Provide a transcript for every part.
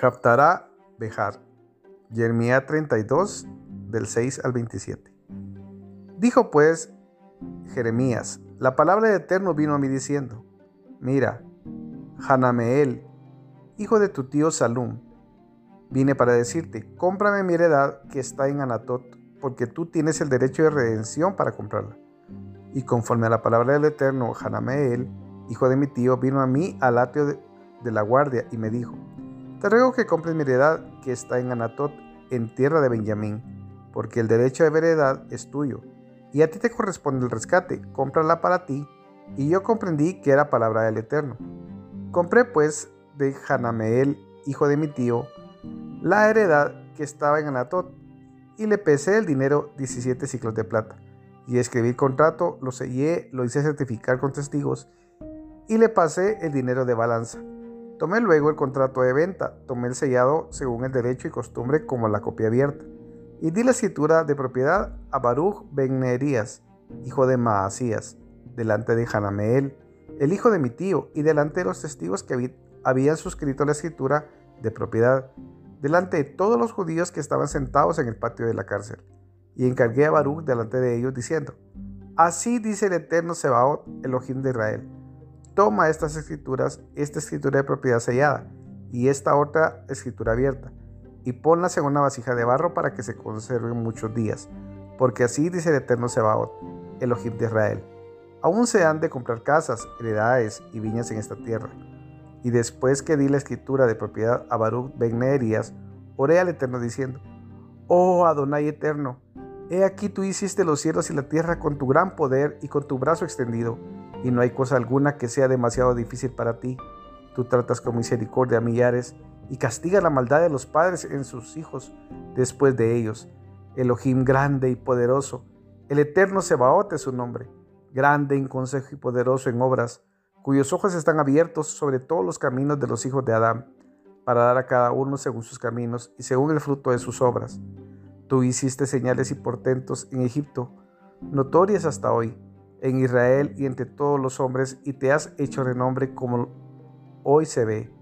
Japtará Bejar. Jeremías 32, del 6 al 27. Dijo pues Jeremías, la palabra del Eterno vino a mí diciendo, mira, Hanameel, hijo de tu tío Salum, vine para decirte, cómprame mi heredad que está en Anatot, porque tú tienes el derecho de redención para comprarla. Y conforme a la palabra del Eterno, Hanameel, hijo de mi tío, vino a mí al atrio de, de la guardia y me dijo, te ruego que compres mi heredad que está en Anatot, en tierra de Benjamín, porque el derecho de heredad es tuyo, y a ti te corresponde el rescate, cómprala para ti. Y yo comprendí que era palabra del Eterno. Compré pues de Hanameel, hijo de mi tío, la heredad que estaba en Anatot, y le pesé el dinero 17 ciclos de plata. Y escribí el contrato, lo sellé, lo hice certificar con testigos, y le pasé el dinero de balanza. Tomé luego el contrato de venta, tomé el sellado según el derecho y costumbre como la copia abierta, y di la escritura de propiedad a Baruch ben Neerías, hijo de Maasías, delante de Hanameel, el hijo de mi tío, y delante de los testigos que habían suscrito la escritura de propiedad, delante de todos los judíos que estaban sentados en el patio de la cárcel. Y encargué a Baruch delante de ellos, diciendo, Así dice el eterno Sebaot, Elohim de Israel toma estas escrituras, esta escritura de propiedad sellada y esta otra escritura abierta, y ponlas en una vasija de barro para que se conserven muchos días, porque así dice el eterno Sebaot, Elohim de Israel. Aún se han de comprar casas, heredades y viñas en esta tierra. Y después que di la escritura de propiedad a Baruch ben Neerías, oré al Eterno diciendo, Oh Adonai Eterno, he aquí tú hiciste los cielos y la tierra con tu gran poder y con tu brazo extendido y no hay cosa alguna que sea demasiado difícil para ti. Tú tratas con misericordia a millares y castigas la maldad de los padres en sus hijos después de ellos. Elohim grande y poderoso, el eterno Sebaot es su nombre, grande en consejo y poderoso en obras, cuyos ojos están abiertos sobre todos los caminos de los hijos de Adán, para dar a cada uno según sus caminos y según el fruto de sus obras. Tú hiciste señales y portentos en Egipto, notorias hasta hoy en Israel y entre todos los hombres, y te has hecho renombre como hoy se ve,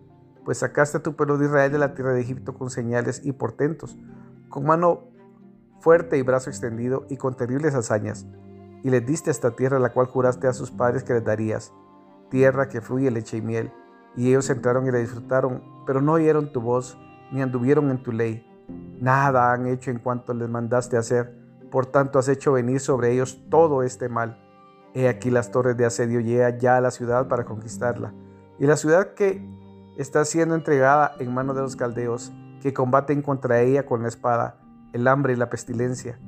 pues sacaste a tu pueblo de Israel de la tierra de Egipto con señales y portentos, con mano fuerte y brazo extendido y con terribles hazañas, y les diste esta tierra la cual juraste a sus padres que les darías, tierra que fluye leche y miel, y ellos entraron y la disfrutaron, pero no oyeron tu voz, ni anduvieron en tu ley. Nada han hecho en cuanto les mandaste hacer, por tanto has hecho venir sobre ellos todo este mal He aquí las torres de asedio llegan ya a la ciudad para conquistarla. Y la ciudad que está siendo entregada en manos de los caldeos, que combaten contra ella con la espada, el hambre y la pestilencia.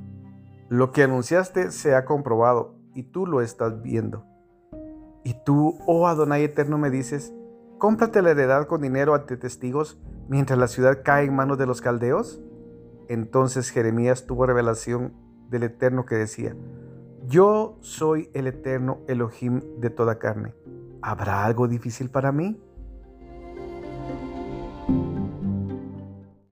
Lo que anunciaste se ha comprobado y tú lo estás viendo. Y tú, oh Adonai eterno, me dices, cómprate la heredad con dinero ante testigos mientras la ciudad cae en manos de los caldeos. Entonces Jeremías tuvo revelación del Eterno que decía, yo soy el eterno Elohim de toda carne. ¿Habrá algo difícil para mí?